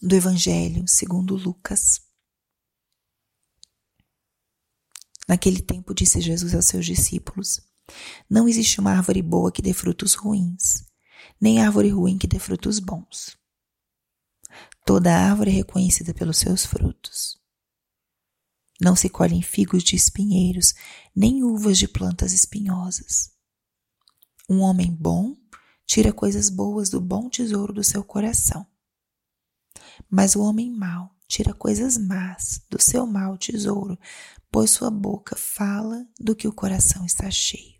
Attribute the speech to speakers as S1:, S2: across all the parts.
S1: do Evangelho segundo Lucas. Naquele tempo disse Jesus aos seus discípulos: Não existe uma árvore boa que dê frutos ruins, nem árvore ruim que dê frutos bons. Toda árvore é reconhecida pelos seus frutos. Não se colhem figos de espinheiros, nem uvas de plantas espinhosas. Um homem bom tira coisas boas do bom tesouro do seu coração. Mas o homem mau tira coisas más do seu mau tesouro, pois sua boca fala do que o coração está cheio.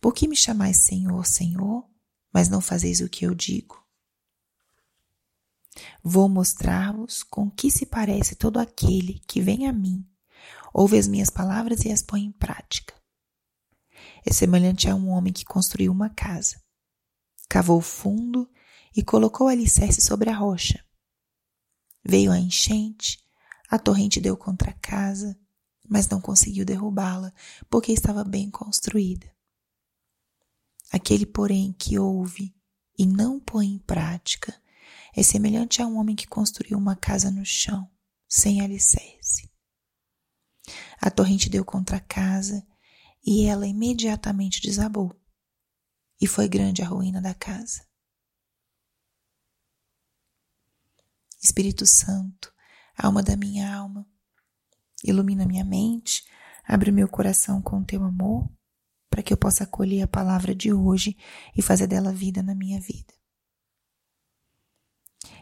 S1: Por que me chamais Senhor, Senhor, mas não fazeis o que eu digo? Vou mostrar-vos com que se parece todo aquele que vem a mim, ouve as minhas palavras e as põe em prática. É semelhante a um homem que construiu uma casa, cavou fundo e colocou o alicerce sobre a rocha. Veio a enchente, a torrente deu contra a casa, mas não conseguiu derrubá-la, porque estava bem construída. Aquele, porém, que ouve e não põe em prática, é semelhante a um homem que construiu uma casa no chão, sem alicerce. A torrente deu contra a casa e ela imediatamente desabou, e foi grande a ruína da casa. Espírito Santo, alma da minha alma. Ilumina minha mente, abre meu coração com teu amor, para que eu possa acolher a palavra de hoje e fazer dela vida na minha vida.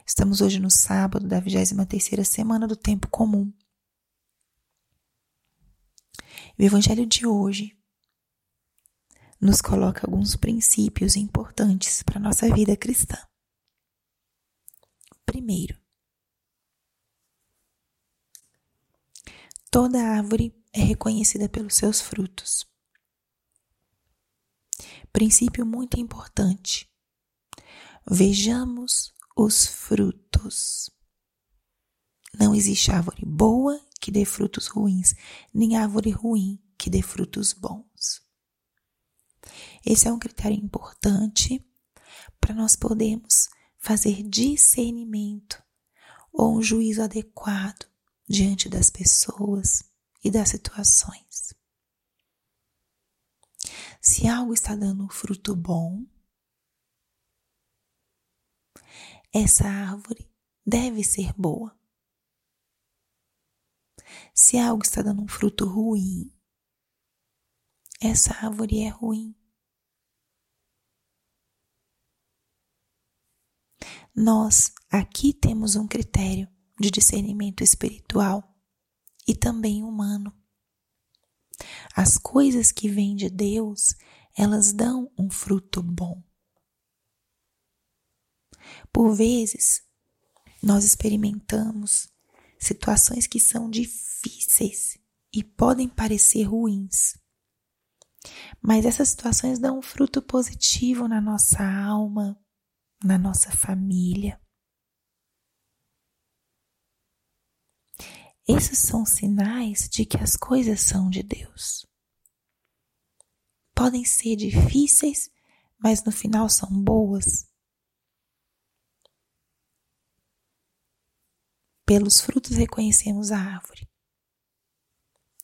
S1: Estamos hoje no sábado da 23ª semana do tempo comum. O evangelho de hoje nos coloca alguns princípios importantes para a nossa vida cristã. Primeiro, Toda árvore é reconhecida pelos seus frutos. Princípio muito importante. Vejamos os frutos. Não existe árvore boa que dê frutos ruins, nem árvore ruim que dê frutos bons. Esse é um critério importante para nós podermos fazer discernimento ou um juízo adequado diante das pessoas e das situações. Se algo está dando fruto bom, essa árvore deve ser boa. Se algo está dando um fruto ruim, essa árvore é ruim. Nós aqui temos um critério de discernimento espiritual e também humano. As coisas que vêm de Deus, elas dão um fruto bom. Por vezes, nós experimentamos situações que são difíceis e podem parecer ruins. Mas essas situações dão um fruto positivo na nossa alma, na nossa família. Esses são sinais de que as coisas são de Deus. Podem ser difíceis, mas no final são boas. Pelos frutos reconhecemos a árvore.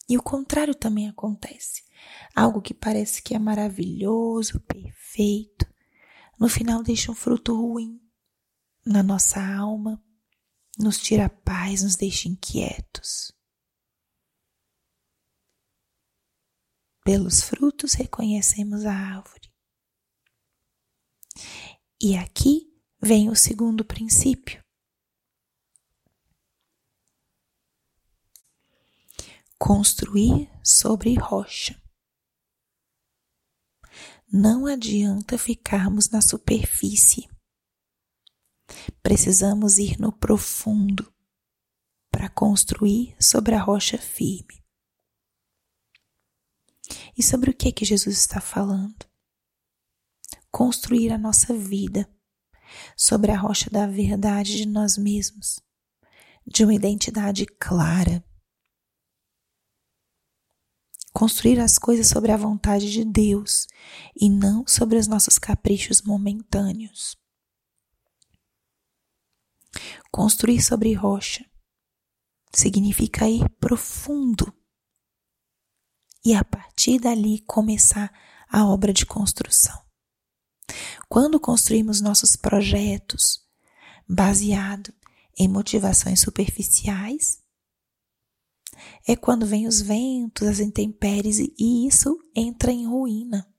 S1: E o contrário também acontece. Algo que parece que é maravilhoso, perfeito, no final deixa um fruto ruim na nossa alma, nos tira a paz, nos deixa inquietos. Pelos frutos reconhecemos a árvore. E aqui vem o segundo princípio. Construir sobre rocha. Não adianta ficarmos na superfície Precisamos ir no profundo para construir sobre a rocha firme. E sobre o que que Jesus está falando? Construir a nossa vida sobre a rocha da verdade de nós mesmos, de uma identidade clara. Construir as coisas sobre a vontade de Deus e não sobre os nossos caprichos momentâneos. Construir sobre rocha significa ir profundo e a partir dali começar a obra de construção. Quando construímos nossos projetos baseado em motivações superficiais, é quando vêm os ventos, as intempéries e isso entra em ruína.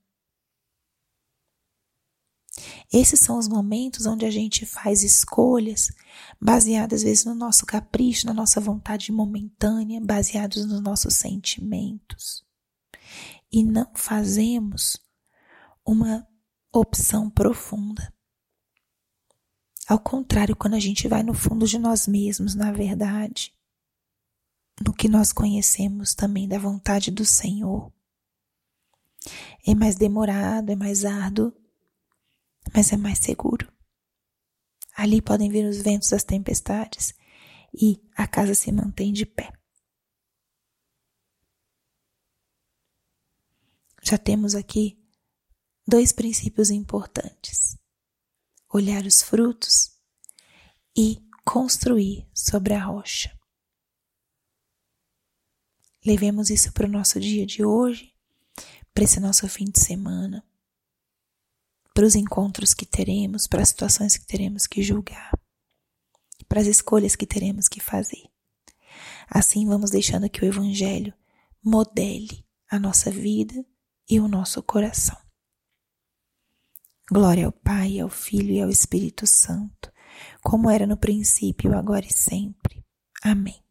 S1: Esses são os momentos onde a gente faz escolhas baseadas às vezes no nosso capricho, na nossa vontade momentânea, baseados nos nossos sentimentos. E não fazemos uma opção profunda. Ao contrário, quando a gente vai no fundo de nós mesmos, na verdade, no que nós conhecemos também da vontade do Senhor, é mais demorado, é mais árduo, mas é mais seguro. Ali podem vir os ventos das tempestades e a casa se mantém de pé. Já temos aqui dois princípios importantes: olhar os frutos e construir sobre a rocha. Levemos isso para o nosso dia de hoje, para esse nosso fim de semana para os encontros que teremos, para as situações que teremos que julgar, para as escolhas que teremos que fazer. Assim vamos deixando que o Evangelho modele a nossa vida e o nosso coração. Glória ao Pai, ao Filho e ao Espírito Santo, como era no princípio, agora e sempre. Amém.